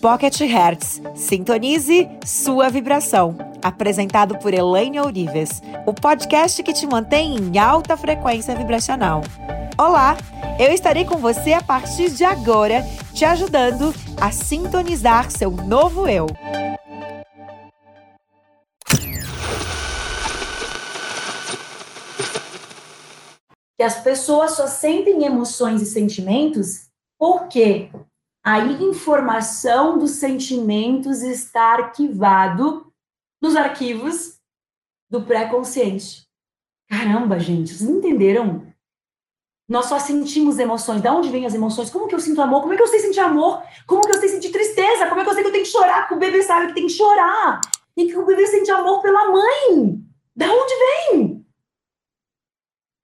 Pocket Hertz. Sintonize sua vibração. Apresentado por Elaine Ourives, o podcast que te mantém em alta frequência vibracional. Olá, eu estarei com você a partir de agora, te ajudando a sintonizar seu novo eu. Que as pessoas só sentem emoções e sentimentos porque a informação dos sentimentos está arquivado nos arquivos do pré-consciente. Caramba, gente, vocês entenderam? Nós só sentimos emoções. De onde vêm as emoções? Como que eu sinto amor? Como é que eu sei sentir amor? Como que eu sei sentir tristeza? Como é que eu sei que eu tenho que chorar? Que o bebê sabe que tem que chorar. E que o bebê sente amor pela mãe. Da onde vem?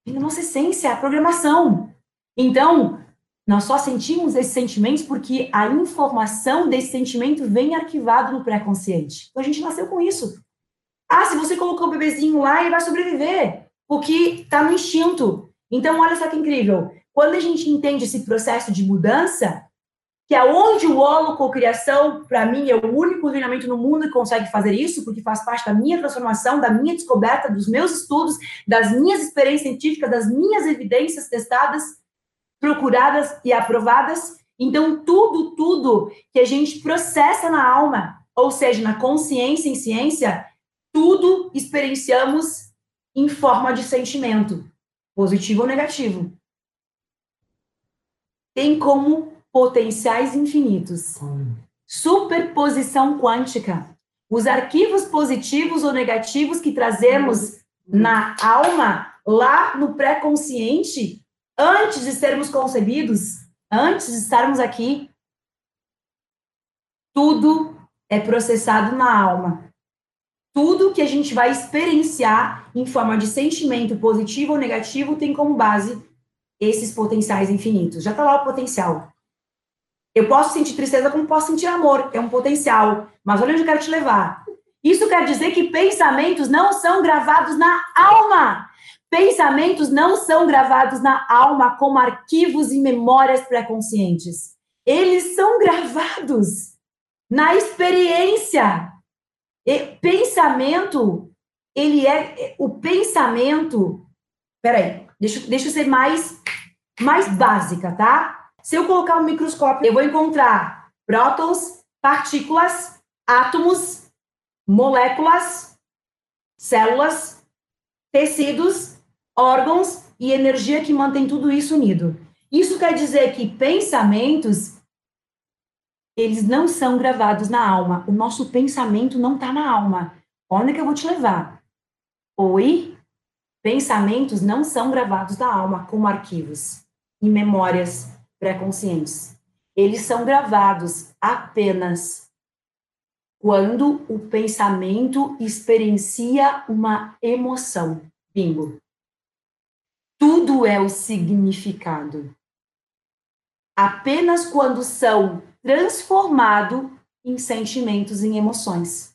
Vem da nossa essência, a programação. Então, nós só sentimos esses sentimentos porque a informação desse sentimento vem arquivado no pré-consciente. Então a gente nasceu com isso. Ah, se você colocou o bebezinho lá, ele vai sobreviver, porque está no instinto. Então, olha só que incrível. Quando a gente entende esse processo de mudança, que é onde o holococriação, para mim, é o único treinamento no mundo que consegue fazer isso, porque faz parte da minha transformação, da minha descoberta, dos meus estudos, das minhas experiências científicas, das minhas evidências testadas, procuradas e aprovadas. Então, tudo, tudo que a gente processa na alma, ou seja, na consciência em ciência, tudo experienciamos em forma de sentimento, positivo ou negativo. Tem como potenciais infinitos. Superposição quântica. Os arquivos positivos ou negativos que trazemos na alma, lá no pré-consciente, antes de sermos concebidos, antes de estarmos aqui, tudo é processado na alma. Tudo que a gente vai experienciar em forma de sentimento positivo ou negativo tem como base esses potenciais infinitos. Já está lá o potencial. Eu posso sentir tristeza como posso sentir amor, é um potencial. Mas olha onde eu quero te levar. Isso quer dizer que pensamentos não são gravados na alma. Pensamentos não são gravados na alma como arquivos e memórias pré-conscientes. Eles são gravados na experiência. E pensamento, ele é o pensamento. Peraí, deixa, deixa eu ser mais, mais básica, tá? Se eu colocar um microscópio, eu vou encontrar prótons, partículas, átomos, moléculas, células, tecidos órgãos e energia que mantém tudo isso unido. Isso quer dizer que pensamentos eles não são gravados na alma. O nosso pensamento não está na alma. Onde que eu vou te levar? Oi? Pensamentos não são gravados na alma como arquivos e memórias pré-conscientes. Eles são gravados apenas quando o pensamento experiencia uma emoção. Bingo tudo é o significado. Apenas quando são transformados em sentimentos, em emoções.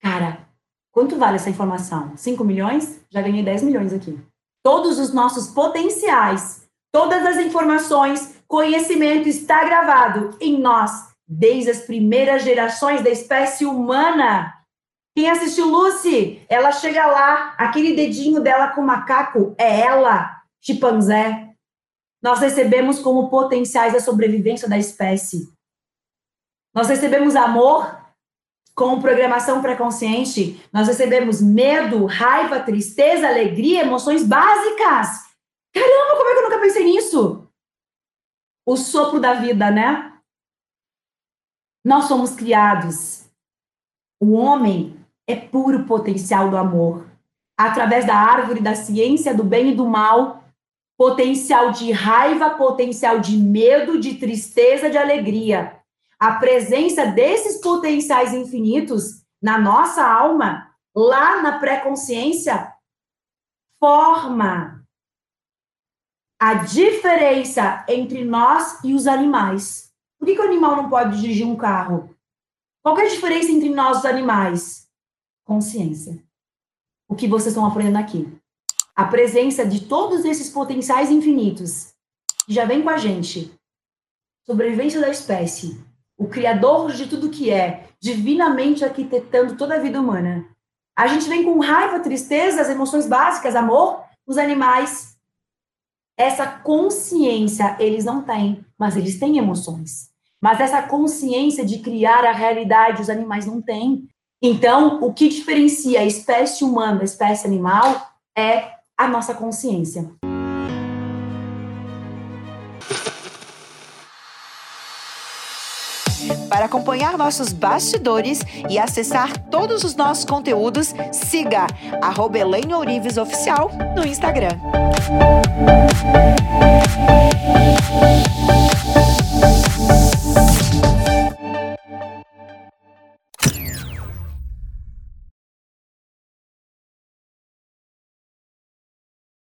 Cara, quanto vale essa informação? 5 milhões? Já ganhei 10 milhões aqui. Todos os nossos potenciais, todas as informações, conhecimento está gravado em nós desde as primeiras gerações da espécie humana. Quem assistiu Lucy, ela chega lá, aquele dedinho dela com macaco é ela, chimpanzé. Nós recebemos como potenciais a sobrevivência da espécie. Nós recebemos amor com programação pré-consciente. Nós recebemos medo, raiva, tristeza, alegria, emoções básicas. Caramba, como é que eu nunca pensei nisso? O sopro da vida, né? Nós somos criados. O homem é puro potencial do amor. Através da árvore da ciência do bem e do mal, potencial de raiva, potencial de medo, de tristeza, de alegria. A presença desses potenciais infinitos na nossa alma, lá na pré-consciência, forma a diferença entre nós e os animais. Por que, que o animal não pode dirigir um carro? Qual é a diferença entre nós e os animais? Consciência. O que vocês estão aprendendo aqui. A presença de todos esses potenciais infinitos que já vem com a gente. sobrevivência da espécie, o criador de tudo que é, divinamente arquitetando toda a vida humana. A gente vem com raiva, tristeza, as emoções básicas, amor, os animais. Essa consciência eles não têm, mas eles têm emoções. Mas essa consciência de criar a realidade os animais não têm. Então, o que diferencia a espécie humana da espécie animal é a nossa consciência. Para acompanhar nossos bastidores e acessar todos os nossos conteúdos, siga arroba Oficial no Instagram.